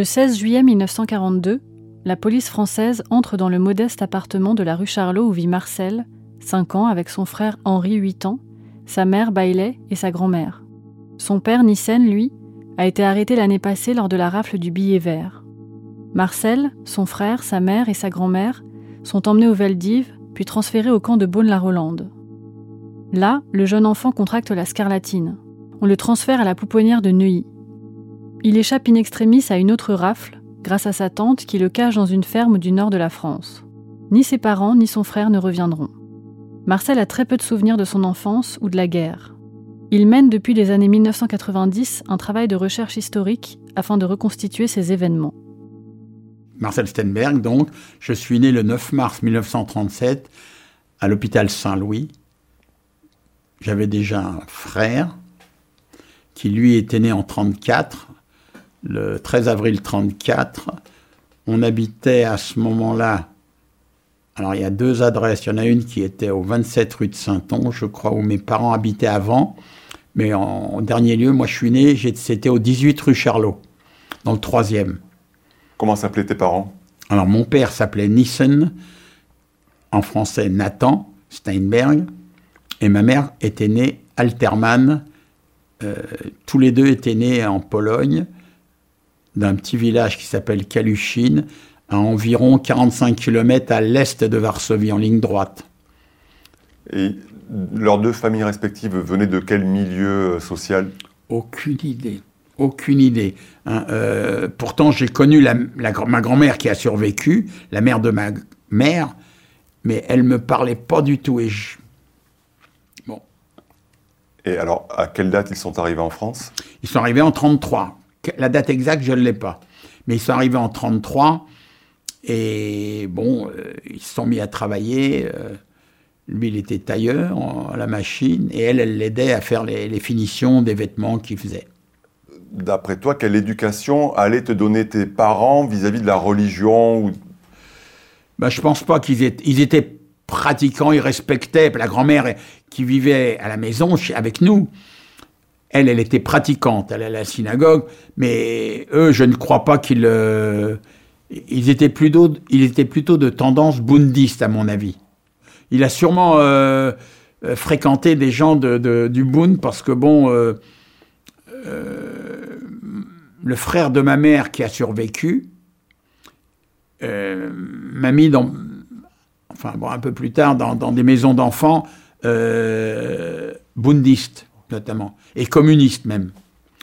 Le 16 juillet 1942, la police française entre dans le modeste appartement de la rue Charlot où vit Marcel, 5 ans, avec son frère Henri, 8 ans, sa mère Bailey et sa grand-mère. Son père Nissen, lui, a été arrêté l'année passée lors de la rafle du billet vert. Marcel, son frère, sa mère et sa grand-mère sont emmenés au Veldiv, puis transférés au camp de Beaune-la-Rolande. Là, le jeune enfant contracte la scarlatine. On le transfère à la pouponnière de Neuilly. Il échappe in extremis à une autre rafle, grâce à sa tante qui le cache dans une ferme du nord de la France. Ni ses parents ni son frère ne reviendront. Marcel a très peu de souvenirs de son enfance ou de la guerre. Il mène depuis les années 1990 un travail de recherche historique afin de reconstituer ces événements. Marcel Stenberg, donc, je suis né le 9 mars 1937 à l'hôpital Saint-Louis. J'avais déjà un frère qui lui était né en 1934 le 13 avril 34. On habitait à ce moment-là. Alors il y a deux adresses. Il y en a une qui était au 27 rue de Saint-On, je crois, où mes parents habitaient avant. Mais en, dernier lieu, moi je suis né, c'était au 18 rue Charlot, dans le troisième. Comment s'appelaient tes parents? Alors mon père s'appelait Nissen, en français Nathan Steinberg, et ma mère était née Alterman. Euh, tous les deux étaient nés en Pologne d'un petit village qui s'appelle Kalushine, à environ 45 km à l'est de Varsovie, en ligne droite. Et leurs deux familles respectives venaient de quel milieu euh, social? Aucune idée. Aucune idée. Hein. Euh, pourtant, j'ai connu la, ma grand-mère qui a survécu, la mère de ma mère, mais elle me parlait pas du tout. Et Bon. Et alors, à quelle date ils sont arrivés en France? Ils sont arrivés en 33. La date exacte, je ne l'ai pas. Mais ils sont arrivés en 33 et bon, euh, ils se sont mis à travailler. Euh, lui, il était tailleur à la machine et elle, elle l'aidait à faire les, finitions des vêtements qu'il faisait. D'après toi, quelle éducation allaient te donner tes parents vis-à-vis de la religion ou... ben, Je pense pas qu'ils étaient, ils étaient pratiquants, ils respectaient. La grand-mère qui vivait à la maison avec nous, elle, elle était pratiquante, elle allait à la synagogue, mais eux, je ne crois pas qu'ils... Euh, ils, étaient plutôt, ils étaient plutôt de tendance bundiste, à mon avis. Il a sûrement euh, euh, fréquenté des gens de, du Bund parce que, bon, le frère de ma mère qui a survécu m'a mis dans... Enfin, bon, un peu plus tard, dans, dans des maisons d'enfants bundistes notamment, et communiste même.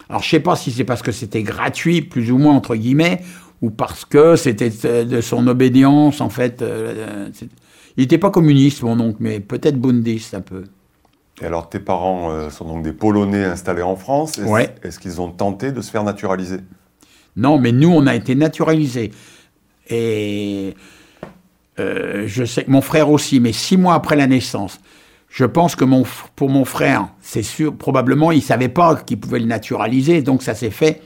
Alors je sais pas si c'est parce que c'était gratuit, plus ou moins entre guillemets, ou parce que c'était de son obédience, en fait. Euh, il n'était pas communiste, mon oncle, mais peut-être bundiste un peu. Et alors tes parents euh, sont donc des Polonais installés en France. Est-ce, ouais. qu'ils ont tenté de se faire naturaliser? Non, mais nous, on a été naturalisés. Et euh, je sais que mon frère aussi, mais six mois après la naissance. Je pense que mon, pour mon frère, c'est sûr, probablement, il savait pas qu'il pouvait le naturaliser, donc ça s'est fait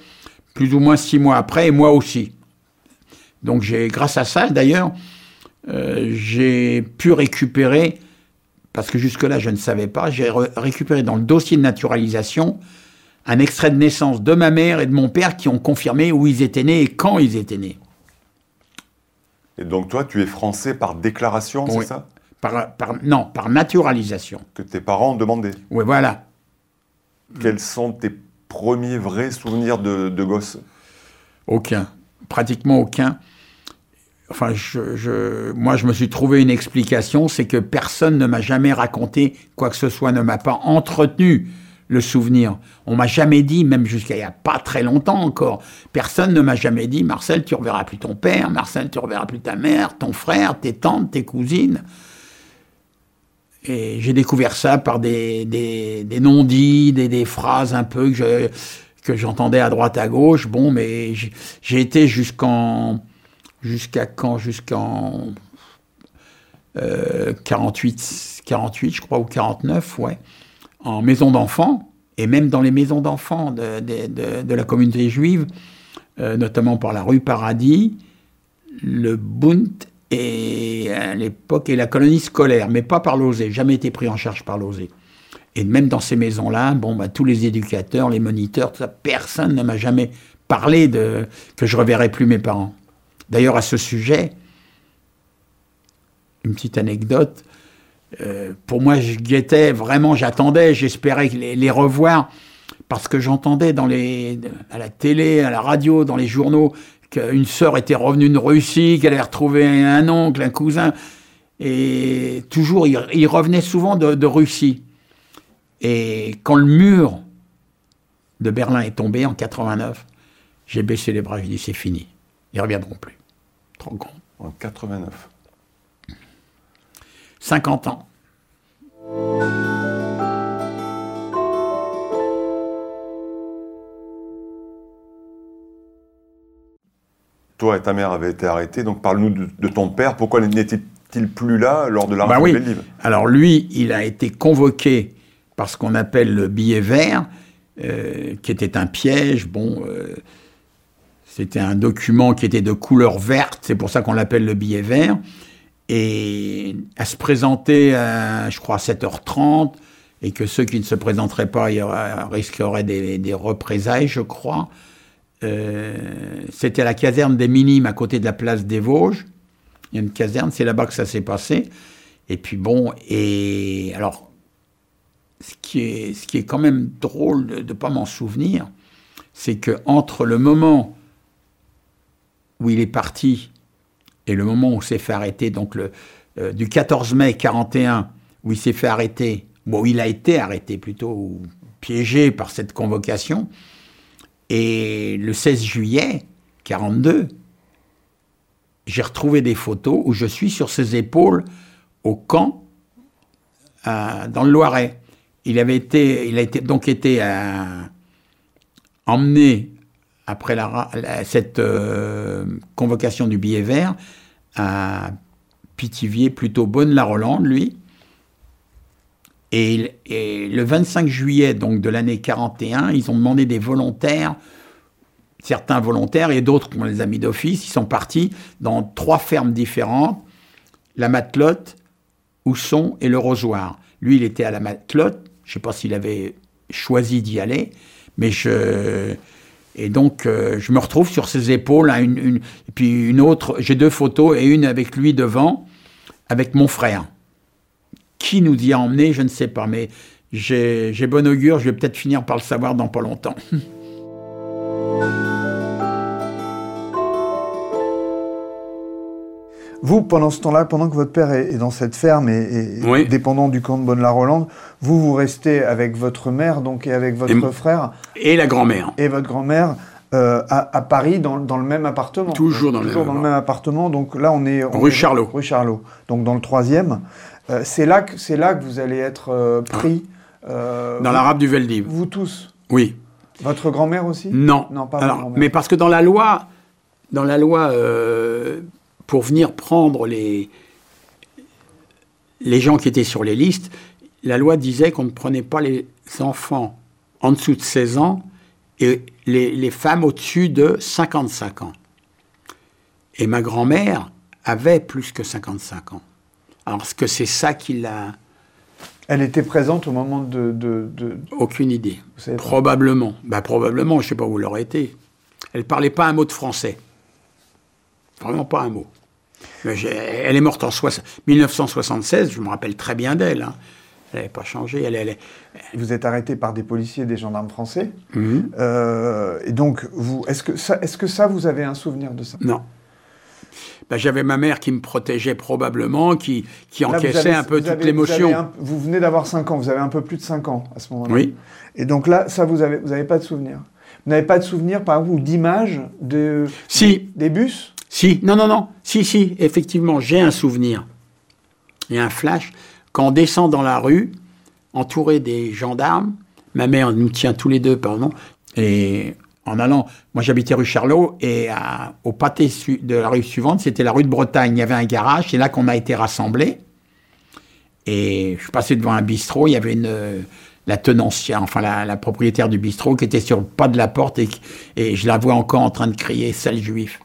plus ou moins six mois après, et moi aussi. Donc j'ai, grâce à ça, d'ailleurs, euh, j'ai pu récupérer, parce que jusque-là je ne savais pas, j'ai récupéré dans le dossier de naturalisation un extrait de naissance de ma mère et de mon père qui ont confirmé où ils étaient nés et quand ils étaient nés. Et donc toi, tu es français par déclaration, c'est ça? Par, Non, par naturalisation. Que tes parents ont demandé. Oui, voilà. Quels sont tes premiers vrais souvenirs de, de gosse? Aucun. Pratiquement aucun enfin, je, moi, je me suis trouvé une explication, c'est que personne ne m'a jamais raconté quoi que ce soit, ne m'a pas entretenu le souvenir. On m'a jamais dit, même jusqu'à il n'y a pas très longtemps encore, personne ne m'a jamais dit, Marcel, tu reverras plus ton père, Marcel, tu reverras plus ta mère, ton frère, tes tantes, tes cousines. Et j'ai découvert ça par des, des, non-dits, des, phrases un peu que j'entendais à droite à gauche. Bon, mais j'ai été jusqu'en jusqu'à quand? Jusqu'en 48, euh, 48, je crois, ou 49, ouais, en maison d'enfants, et même dans les maisons d'enfants de, de, la communauté juive, euh, notamment par la rue Paradis, le Bund et à l'époque et la colonie scolaire, mais pas par l'OSE, jamais été pris en charge par l'OSE. Et même dans ces maisons-là, bon, bah, tous les éducateurs, les moniteurs, ça, personne ne m'a jamais parlé de que je reverrai plus mes parents. D'ailleurs, à ce sujet, une petite anecdote. Euh, pour moi, je guettais vraiment, j'attendais, j'espérais les, revoir parce que j'entendais dans les, à la télé, à la radio, dans les journaux qu'une sœur était revenue de Russie, qu'elle avait retrouvé un oncle, un cousin, et toujours, il, revenait souvent de, de, Russie. Et quand le mur de Berlin est tombé en 89, j'ai baissé les bras, j'ai dit c'est fini, ils ne reviendront plus. En 89. 50 ans. Toi et ta mère avaient été arrêtés, donc parle-nous de, ton père. Pourquoi n'était-il plus là lors de la bah oui. Alors lui, il a été convoqué par ce qu'on appelle le billet vert, euh, qui était un piège. Bon, euh, c'était un document qui était de couleur verte, c'est pour ça qu'on l'appelle le billet vert. Et à se présenter, à, je crois, à 7h30, et que ceux qui ne se présenteraient pas il risqueraient des, représailles, je crois. Euh, c'était la caserne des Minimes, à côté de la place des Vosges. Il y a une caserne, c'est là-bas que ça s'est passé. Et puis bon, et alors, ce qui est, ce qui est quand même drôle de ne pas m'en souvenir, c'est que entre le moment où il est parti et le moment où s'est fait arrêter, donc euh, du 14 mai 41, où il s'est fait arrêter, bon, il a été arrêté plutôt, piégé par cette convocation, et le 16 juillet 42, j'ai retrouvé des photos où je suis sur ses épaules au camp euh, dans le Loiret. Il avait été, il a été, donc été euh, emmené après cette euh, convocation du billet vert, à Pithiviers, plutôt Bonne-la-Rolande, lui. Et, le 25 juillet donc de l'année 41, ils ont demandé des volontaires, certains volontaires et d'autres qu'on les a d'office. Ils sont partis dans trois fermes différentes, la Matelote, Ousson et le Rosoir. Lui, il était à la Matelote. Je ne sais pas s'il avait choisi d'y aller, mais je, et donc, euh, je me retrouve sur ses épaules, une, une, et puis une autre, j'ai deux photos, et une avec lui devant, avec mon frère. Qui nous y a emmené, je ne sais pas, mais j'ai bon augure, je vais peut-être finir par le savoir dans pas longtemps. Vous, pendant ce temps-là, pendant que votre père est, dans cette ferme et, dépendant du camp de Bonne-la-Rolande, vous, vous restez avec votre mère donc, et avec votre frère. Et la grand-mère. Et votre grand-mère. Euh, à, Paris, dans, le même appartement. Toujours dans, Toujours le, dans le même appartement. Donc là, on est. rue Charlot. Rue Charlot. Donc dans le troisième. Euh, c'est là, que, c'est là que vous allez être euh, pris. dans l'arabe du Veldiv. Vous tous Oui. Votre grand-mère aussi? Non. Non, pas Alors, Mais parce que dans la loi, dans la loi pour venir prendre les, les gens qui étaient sur les listes, la loi disait qu'on ne prenait pas les enfants en dessous de 16 ans et les, femmes au-dessus de 55 ans. Et ma grand-mère avait plus que 55 ans. Alors, est-ce que c'est ça qui l'a... Elle était présente au moment de... Aucune idée. Probablement. Bah, probablement, je ne sais pas où elle aurait été. Elle ne parlait pas un mot de français. Vraiment pas un mot. elle est morte en 1976, je me rappelle très bien d'elle. Hein. Elle n'avait pas changé. Elle, Vous êtes arrêté par des policiers et des gendarmes français. Mhm. Euh, et donc, vous, est-ce que, ça, est-ce que ça, vous avez un souvenir de ça? Non. Ben, j'avais ma mère qui me protégeait probablement, qui, qui encaissait un peu toute l'émotion. Vous, venez d'avoir 5 ans, vous avez un peu plus de 5 ans à ce moment-là. Oui. Et donc là, ça, vous n'avez vous avez pas de souvenir Vous n'avez pas de souvenir, par exemple, d'images de, si. des bus? Si, non, non, non. Si, si, effectivement, j'ai un souvenir. Il y a un flash. Quand on descend dans la rue, entouré des gendarmes, ma mère nous tient tous les deux, pardon, et en allant, moi j'habitais rue Charlot, et au pâté de la rue suivante, c'était la rue de Bretagne. Il y avait un garage, c'est là qu'on a été rassemblés. Et je suis passé devant un bistrot, il y avait une, la tenancière, enfin la, propriétaire du bistrot, qui était sur le pas de la porte, et, je la vois encore en train de crier « sale juif ».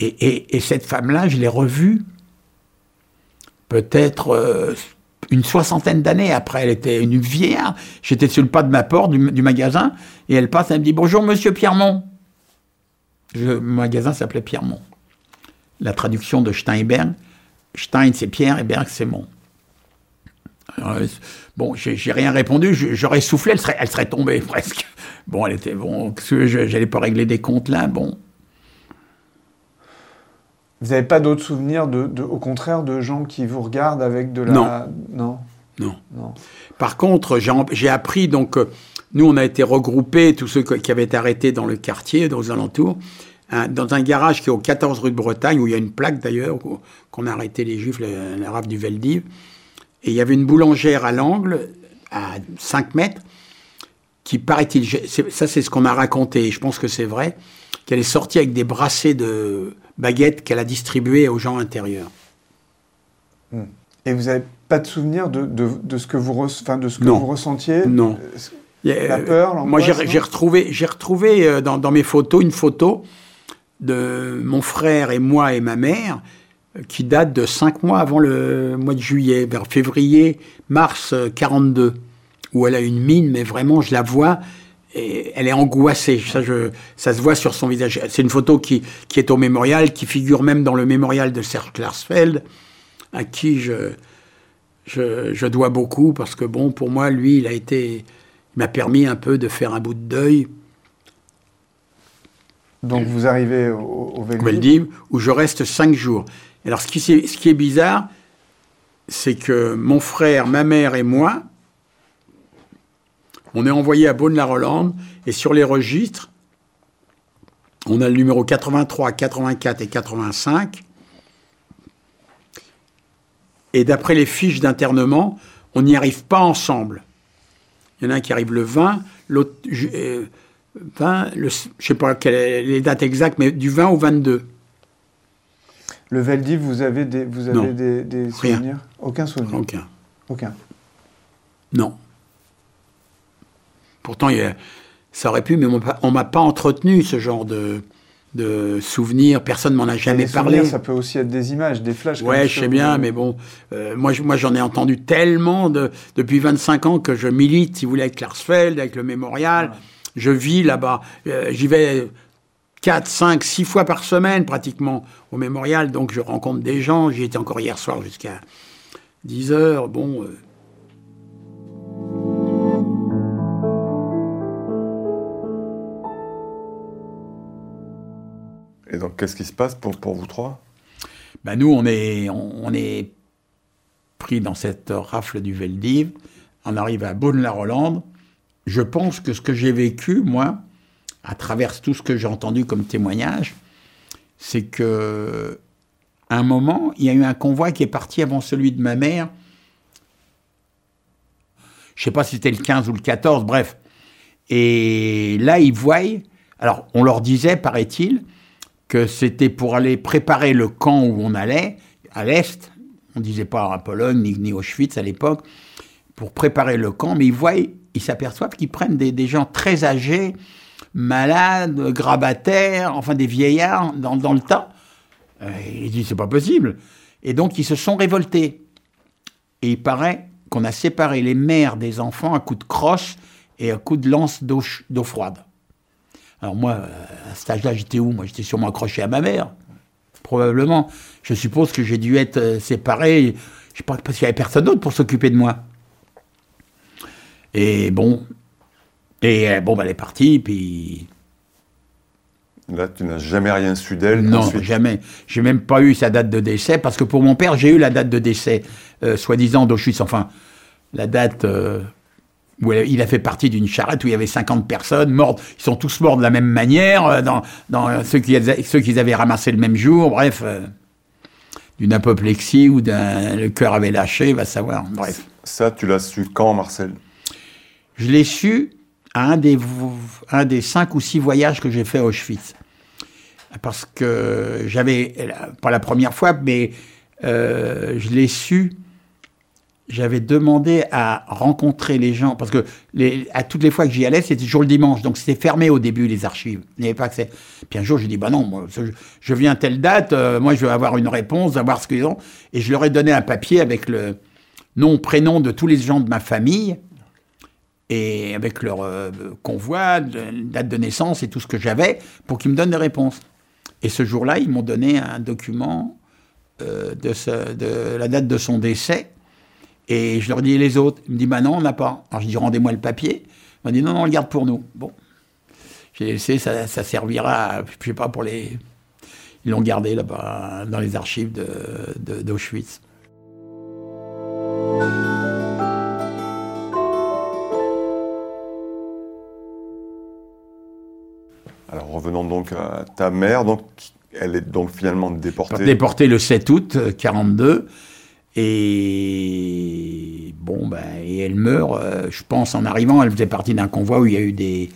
Et, et cette femme-là, je l'ai revue peut-être euh, une soixantaine d'années après. Elle était une vieille. J'étais sur le pas de ma porte du, magasin et elle passe, elle me dit Bonjour, monsieur Pierremont. Le magasin s'appelait Pierremont. La traduction de Steinberg. Stein, c'est Pierre et Berg, c'est Mont. Bon, j'ai rien répondu. J'aurais soufflé, elle serait, elle serait tombée presque. Bon, elle était bon. J'allais pas régler des comptes là. Bon. Vous n'avez pas d'autres souvenirs, de, au contraire, de gens qui vous regardent avec de la... Non. Non. non. Par contre, j'ai appris, donc, euh, nous, on a été regroupés, tous ceux qui avaient été arrêtés dans le quartier, dans les alentours, hein, dans un garage qui est au 14 rue de Bretagne, où il y a une plaque d'ailleurs, qu'on a arrêté les Juifs, la rave du Veldiv. Et il y avait une boulangère à l'angle, à 5 mètres, qui paraît-il, ça c'est ce qu'on m'a raconté, et je pense que c'est vrai, qu'elle est sortie avec des brassées de baguettes qu'elle a distribuées aux gens intérieurs. Hmm. Et vous n'avez pas de souvenir de, de, ce que vous, enfin, de ce que vous ressentiez? Non. Euh, la peur, Moi, j'ai retrouvé, retrouvé euh, dans, dans, mes photos une photo de mon frère et moi et ma mère euh, qui date de cinq mois avant le mois de juillet, vers février, mars 42, où elle a une mine, mais vraiment, je la vois, elle est angoissée. Ça, ça se voit sur son visage. C'est une photo qui, qui, est au mémorial, qui figure même dans le mémorial de Serge Klarsfeld, à qui je, je, dois beaucoup, parce que, bon, pour moi, lui, il a été. Il m'a permis un peu de faire un bout de deuil. Donc vous arrivez au, au où je reste cinq jours. Alors ce qui, ce qui est bizarre, c'est que mon frère, ma mère et moi, on est envoyé à Beaune-la-Rolande et sur les registres, on a le numéro 83, 84 et 85. Et d'après les fiches d'internement, on n'y arrive pas ensemble. Il y en a un qui arrive le 20, l'autre, euh, je ne sais pas quelles les dates exactes, mais du 20 au 22. Le Veldiv, vous avez des, vous avez des, souvenirs? Aucun souvenir? Aucun. Aucun. Non. Pourtant, ça aurait pu, mais on m'a pas entretenu ce genre de, de souvenirs. Personne m'en a jamais parlé. Ça peut aussi être des images, des flashs. Ouais, je sais bien, mais bon, euh, moi, moi j'en ai entendu tellement de, depuis 25 ans que je milite, si vous voulez, avec Klarsfeld, avec le mémorial. Je vis là-bas. Euh, j'y vais 4, 5, 6 fois par semaine pratiquement au mémorial, donc je rencontre des gens. J'y étais encore hier soir jusqu'à 10 heures. Bon. Euh, Et donc, qu'est-ce qui se passe pour, pour vous trois? Ben Nous, on est, on, est pris dans cette rafle du Veldiv. On arrive à Beaune-la-Rolande. Je pense que ce que j'ai vécu, moi, à travers tout ce que j'ai entendu comme témoignage, c'est que un moment, il y a eu un convoi qui est parti avant celui de ma mère. Je ne sais pas si c'était le 15 ou le 14, bref. Et là, ils voient. Alors, on leur disait, paraît-il, que c'était pour aller préparer le camp où on allait, à l'Est, on ne disait pas à Pologne ni, ni Auschwitz à l'époque, pour préparer le camp, mais ils voient, ils s'aperçoivent qu'ils prennent des, gens très âgés, malades, grabataires, enfin des vieillards dans, dans le tas. Euh, ils disent c'est pas possible. Et donc ils se sont révoltés. Et il paraît qu'on a séparé les mères des enfants à coups de crosse et à coups de lance d'eau froide. Alors moi, à cet âge-là, j'étais où? Moi, j'étais sûrement accroché à ma mère. Probablement. Je suppose que j'ai dû être euh, séparé, je sais pas, parce qu'il n'y avait personne d'autre pour s'occuper de moi. Et bon, et euh, bon, bah, elle est partie, puis Là, tu n'as jamais rien su d'elle Non, jamais. J'ai même pas eu sa date de décès, parce que pour mon père, j'ai eu la date de décès, euh, soi-disant d'Auschwitz. Enfin, la date euh, où il a fait partie d'une charrette où il y avait 50 personnes mortes. Ils sont tous morts de la même manière, euh, dans, dans ceux qu'ils ceux avaient ramassé le même jour. Bref, d'une apoplexie ou d'un le cœur avait lâché, va savoir. Bref. Ça, tu l'as su quand, Marcel? Je l'ai su un des, un des cinq ou six voyages que j'ai fait à Auschwitz. Parce que j'avais, pas la première fois, mais euh, je l'ai su, j'avais demandé à rencontrer les gens, parce que à toutes les fois que j'y allais, c'était toujours le dimanche, donc c'était fermé au début, les archives. Il n'y avait pas accès. Puis un jour, j'ai dit, bah non, moi, je, viens à telle date, euh, moi je veux avoir une réponse, savoir ce qu'ils ont. Et je leur ai donné un papier avec le nom, prénom de tous les gens de ma famille, et avec leur euh, convoi, date de naissance et tout ce que j'avais, pour qu'ils me donnent des réponses. Et ce jour-là, ils m'ont donné un document euh, de, la date de son décès. Et je leur dis, les autres? Ils me disent, bah non, on n'a pas. Alors je dis, rendez-moi le papier. Ils m'ont dit, non, non, on le garde pour nous. Bon. J'ai laissé, ça, ça, servira, je sais pas, pour les... Ils l'ont gardé là-bas, dans les archives d'Auschwitz. Alors revenons donc à ta mère, donc elle est donc finalement déportée. Déportée le 7 août 42 euh, et bon ben et elle meurt. Euh, je pense en arrivant, elle faisait partie d'un convoi où il y a eu des,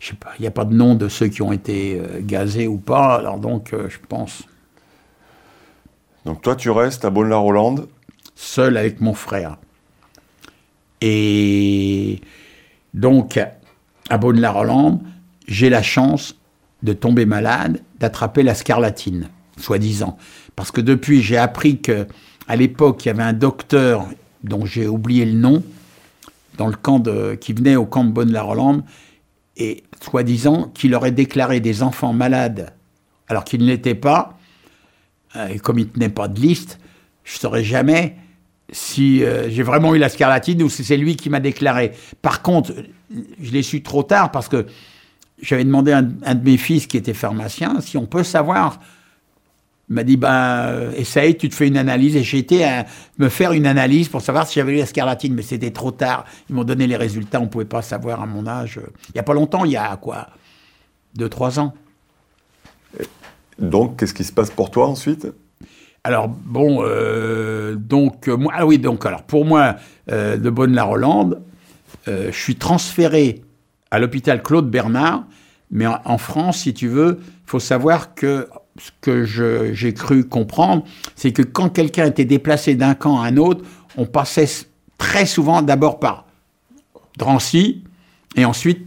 je sais pas, il n'y a pas de nom de ceux qui ont été euh, gazés ou pas. Alors donc je pense. Donc toi tu restes à Bonne-la-Rolande. Seul avec mon frère. Et donc à Bonne-la-Rolande j'ai la chance de tomber malade, d'attraper la scarlatine, soi-disant. Parce que depuis, j'ai appris que à l'époque, il y avait un docteur dont j'ai oublié le nom, dans le camp qui venait au camp de Bonne-la-Rolande, et soi-disant qu'il aurait déclaré des enfants malades alors qu'ils ne l'étaient pas, euh, et comme il ne tenait pas de liste, je ne saurais jamais si euh, j'ai vraiment eu la scarlatine ou si c'est lui qui m'a déclaré. Par contre, je l'ai su trop tard parce que j'avais demandé à un, de mes fils qui était pharmacien si on peut savoir. Il m'a dit, ben, essaye, tu te fais une analyse. Et j'ai été à me faire une analyse pour savoir si j'avais eu la scarlatine, mais c'était trop tard. Ils m'ont donné les résultats, on ne pouvait pas savoir à mon âge. Il n'y a pas longtemps, il y a quoi Deux, trois ans. Donc, qu'est-ce qui se passe pour toi ensuite? Alors bon, euh, donc moi, ah oui, donc alors pour moi euh, de Bonne-la-Rolande, euh, je suis transféré à l'hôpital Claude Bernard. Mais en, France, si tu veux, il faut savoir que ce que j'ai cru comprendre, c'est que quand quelqu'un était déplacé d'un camp à un autre, on passait très souvent d'abord par Drancy et ensuite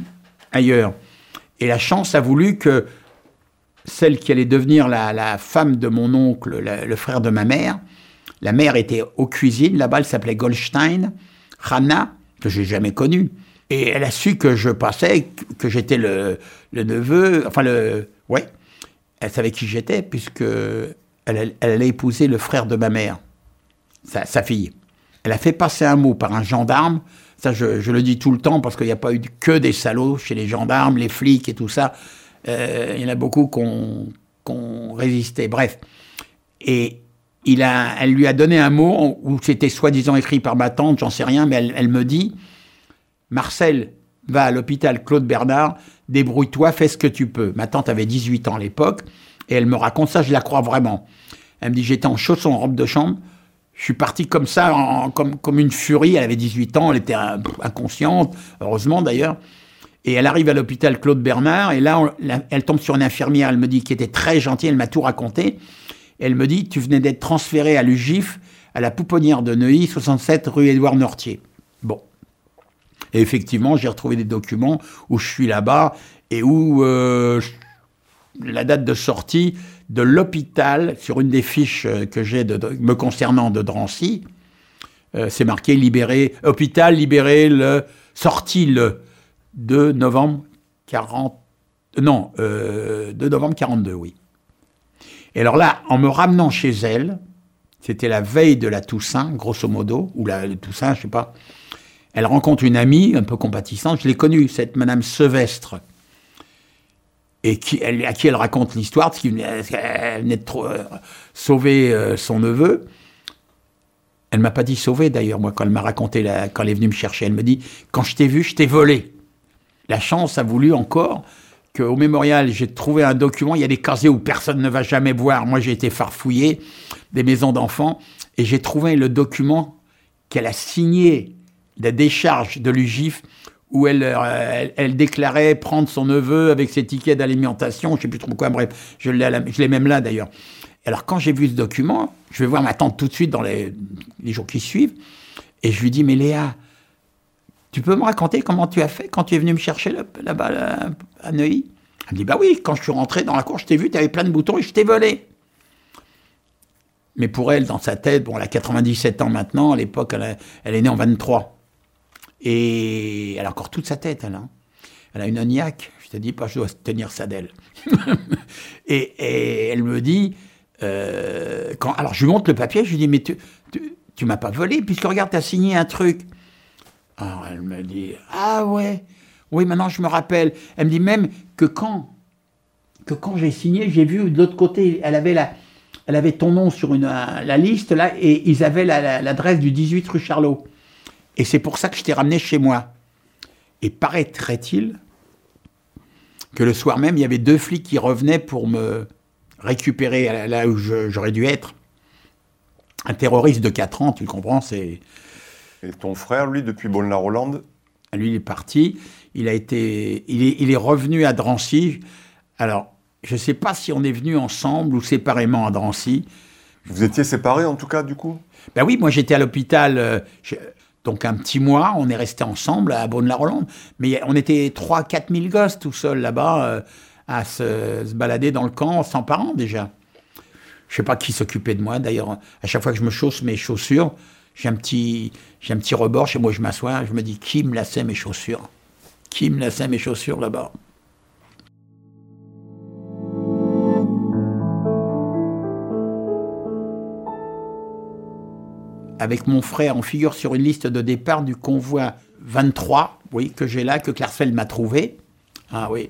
ailleurs. Et la chance a voulu que celle qui allait devenir la, femme de mon oncle, le frère de ma mère, la mère était aux cuisines, là-bas elle s'appelait Goldstein, Hannah, que j'ai jamais connue. Et elle a su que je passais, que j'étais le, neveu, enfin le, ouais, elle savait qui j'étais puisque elle, allait épouser le frère de ma mère, sa, fille. Elle a fait passer un mot par un gendarme. Ça, je, le dis tout le temps parce qu'il n'y a pas eu que des salauds chez les gendarmes, les flics et tout ça. Euh, il y en a beaucoup qui ont, résisté. Bref. Et il a, elle lui a donné un mot où c'était soi-disant écrit par ma tante, j'en sais rien, mais elle me dit Marcel va à l'hôpital Claude Bernard, débrouille-toi, fais ce que tu peux. Ma tante avait 18 ans à l'époque, et elle me raconte ça, je la crois vraiment. Elle me dit, j'étais en chaussons, en robe de chambre, je suis parti comme ça, comme, comme une furie, elle avait 18 ans, elle était inconsciente, heureusement d'ailleurs. Et elle arrive à l'hôpital Claude Bernard, et là, elle tombe sur une infirmière, elle me dit, qui était très gentille, elle m'a tout raconté. elle me dit, tu venais d'être transféré à l'UGIF, à la pouponnière de Neuilly, 67 rue Édouard Nortier. Bon. Et effectivement, j'ai retrouvé des documents où je suis là-bas et où euh, la date de sortie de l'hôpital, sur une des fiches euh, que j'ai me concernant de Drancy, euh, c'est marqué libéré, hôpital libéré le, sorti le 2 novembre 40, non, 2 novembre 42, oui. Et alors là, en me ramenant chez elle, c'était la veille de la Toussaint, grosso modo, ou la Toussaint, je sais pas, elle rencontre une amie un peu compatissante, je l'ai connue, cette Madame Sevestre, et qui, à qui elle raconte l'histoire, parce qu'elle venait de euh, sauver euh, son neveu. Elle m'a pas dit sauver d'ailleurs, moi, quand elle m'a raconté, quand elle est venue me chercher. Elle me dit Quand je t'ai vu, je t'ai volé. La chance a voulu encore qu'au mémorial, j'ai trouvé un document. Il y a des casiers où personne ne va jamais voir. Moi, j'ai été farfouillé des maisons d'enfants et j'ai trouvé le document qu'elle a signé la décharge de l'UGIF où euh, elle, déclarait prendre son neveu avec ses tickets d'alimentation, je ne sais plus trop quoi, bref, je l'ai même là d'ailleurs. Alors quand j'ai vu ce document, je vais voir ma tante tout de suite dans les, jours qui suivent, et je lui dis, mais Léa, tu peux me raconter comment tu as fait quand tu es venu me chercher là-bas à Neuilly? Elle me dit, bah oui, quand je suis rentré dans la cour, je t'ai vu, tu avais plein de boutons et je t'ai volé. Mais pour elle, dans sa tête, bon, elle a 97 ans maintenant, à l'époque, elle, elle, est née en 23. Et elle a encore toute sa tête, elle. Hein. Elle a une oniaque. Je te dis pas, je dois tenir ça d'elle. et, elle me dit, euh, quand, alors je lui montre le papier, je lui dis, mais tu, tu, m'as pas volé, puisque regarde, tu as signé un truc. Alors elle me dit, ah ouais, oui, maintenant je me rappelle. Elle me dit même que quand, que quand j'ai signé, j'ai vu de l'autre côté, elle avait la, elle avait ton nom sur une, la liste là, et ils avaient l'adresse du 18 rue Charlot. Et c'est pour ça que je t'ai ramené chez moi. Et paraîtrait-il que le soir même, il y avait deux flics qui revenaient pour me récupérer là où j'aurais dû être. Un terroriste de 4 ans, tu comprends, c'est... Et ton frère, lui, depuis Bonne-la-Rolande Lui, il est parti. Il, a été, il, est, il est revenu à Drancy. Alors, je ne sais pas si on est venu ensemble ou séparément à Drancy. Vous étiez séparés, en tout cas, du coup? Ben oui, moi, j'étais à l'hôpital... Euh, donc un petit mois, on est resté ensemble à Beaune-la-Rolande. Mais on était 3-4 000 gosses tout seuls là-bas euh, à se, balader dans le camp sans parents déjà. Je sais pas qui s'occupait de moi. D'ailleurs, à chaque fois que je me chausse mes chaussures, j'ai un petit, j'ai un petit rebord chez moi. Je m'assois, je me dis qui me lassait mes chaussures? Qui me lassait mes chaussures là-bas? Avec mon frère, on figure sur une liste de départ du convoi 23, oui, que j'ai là, que Klarsfeld m'a trouvé. Ah oui.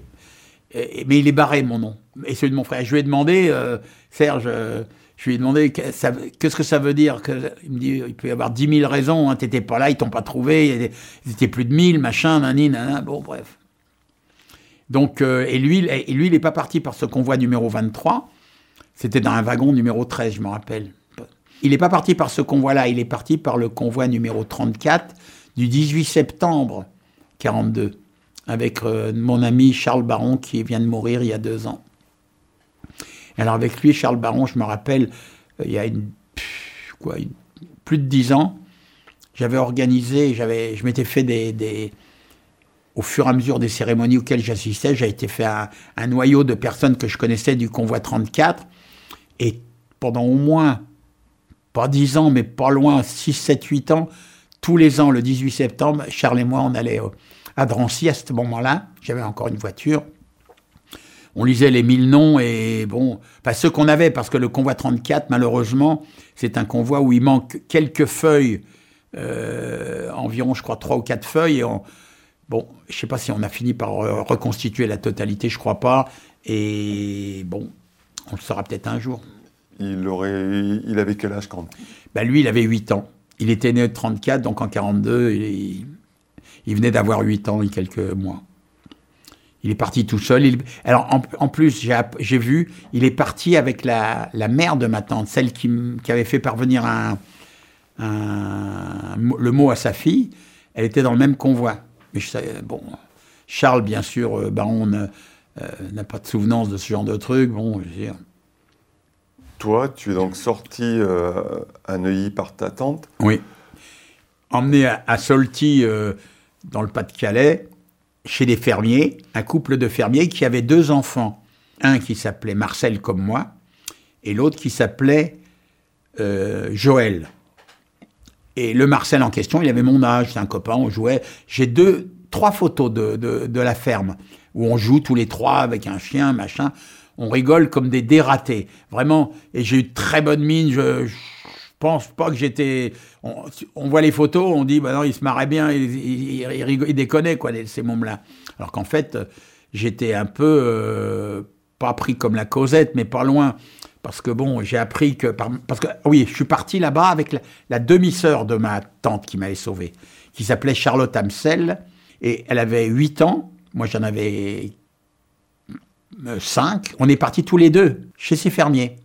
mais il est barré, mon nom. Et celui de mon frère. Je lui ai demandé, euh, Serge, euh, je lui ai demandé qu'est-ce que ça veut dire. Que, il me dit, il peut y avoir 10 000 raisons, hein, t'étais pas là, ils t'ont pas trouvé, ils étaient plus de 1000, machin, nani, nana, bon, bref. Donc, euh, et lui, et lui, il n'est pas parti par ce convoi numéro 23. C'était dans un wagon numéro 13, je me rappelle. Il n'est pas parti par ce convoi-là, il est parti par le convoi numéro 34 du 18 septembre 42, avec euh, mon ami Charles Baron qui vient de mourir il y a deux ans. Alors avec lui, Charles Baron, je me rappelle, euh, il y a plus de dix ans, j'avais organisé, j'avais, je m'étais fait des, au fur et à mesure des cérémonies auxquelles j'assistais, j'ai été fait un, noyau de personnes que je connaissais du convoi 34, et pendant au moins pas 10 ans, mais pas loin, 6, 7, 8 ans, tous les ans, le 18 septembre, Charles et moi, on allait à Drancy à ce moment-là. J'avais encore une voiture. On lisait les mille noms et bon, ceux qu'on avait, parce que le convoi 34, malheureusement, c'est un convoi où il manque quelques feuilles, euh, environ, je crois, trois ou quatre feuilles. Et bon, je sais pas si on a fini par reconstituer la totalité, je crois pas. Et bon, on le saura peut-être un jour. Il, avait quel âge quand ben Lui, il avait 8 ans. Il était né en 34, donc en 42, il, il venait d'avoir 8 ans, a quelques mois. Il est parti tout seul. alors, en, plus, j'ai vu, il est parti avec la, mère de ma tante, celle qui, qui avait fait parvenir le mot à sa fille. Elle était dans le même convoi. Mais bon, Charles, bien sûr, euh, Baron, euh, n'a pas de souvenance de ce genre de truc. Bon, je veux dire, toi, tu es donc sorti euh, à Neuilly par ta tante. Oui. emmené à, Solti, euh, dans le Pas-de-Calais, chez des fermiers, un couple de fermiers qui avait deux enfants. Un qui s'appelait Marcel comme moi, et l'autre qui s'appelait euh, Joël. Et le Marcel en question, il avait mon âge, c'est un copain, on jouait. J'ai deux, trois photos de, de, la ferme où on joue tous les trois avec un chien, machin. On rigole comme des dératés, vraiment. Et j'ai eu très bonne mine. Je, je pense pas que j'étais. On, voit les photos, on dit, bah non, il se marrait bien, il, il, quoi, ces mômes-là. Alors qu'en fait, j'étais un peu. Euh, pas pris comme la causette, mais pas loin. Parce que bon, j'ai appris que. Parce que, oui, je suis parti là-bas avec la, demi-sœur de ma tante qui m'avait sauvé, qui s'appelait Charlotte Amsel, et elle avait 8 ans, moi j'en avais 5. On est partis tous les deux chez ces fermiers.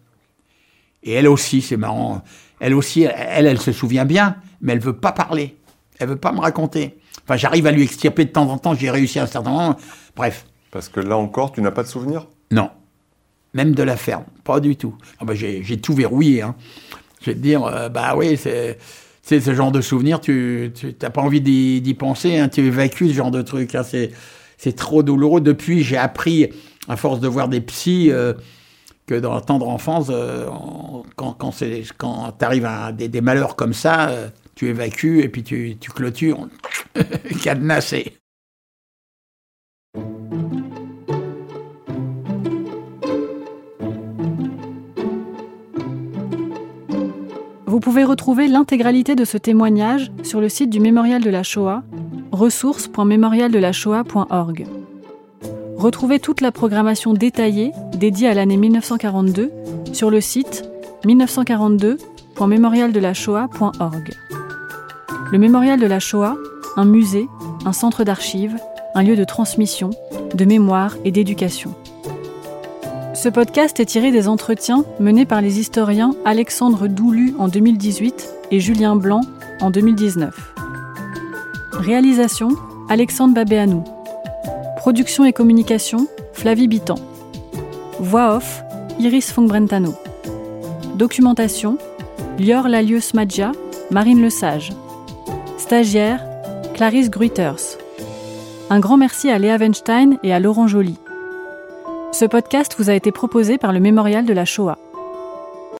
Et elle aussi, c'est marrant, elle aussi, elle, elle se souvient bien, mais elle veut pas parler. Elle veut pas me raconter. Enfin, j'arrive à lui extirper de temps en temps, j'ai réussi à un certain moment. Bref. Parce que là encore, tu n'as pas de souvenir Non même de la ferme, pas du tout. Ah bah, j'ai tout verrouillé. Hein. Je vais te dire, euh, bah oui, c'est ce genre de souvenir, tu n'as pas envie d'y penser, hein, tu évacues ce genre de truc. Hein, c'est trop douloureux. Depuis, j'ai appris, à force de voir des psys, euh, que dans la tendre enfance, euh, quand, quand, à des, malheurs comme ça, tu évacues et puis tu, tu clôtures. Cadenassé. Vous pouvez retrouver l'intégralité de ce témoignage sur le site du Mémorial de la Shoah, ressources.mémorialdelaShoah.org. Retrouvez toute la programmation détaillée dédiée à l'année 1942 sur le site 1942.mémorialdelashoah.org. Le Mémorial de la Shoah, un musée, un centre d'archives, un lieu de transmission, de mémoire et d'éducation. Ce podcast est tiré des entretiens menés par les historiens Alexandre Doulu en 2018 et Julien Blanc en 2019. Réalisation Alexandre Babéanou. Production et communication Flavie Bitan. Voix off Iris Fongbrentano. Documentation Lior Lalieux Madja, Marine Lesage. Stagiaire Clarisse Gruiters. Un grand merci à Léa Weinstein et à Laurent Joly. Ce podcast vous a été proposé par le Mémorial de la Shoah.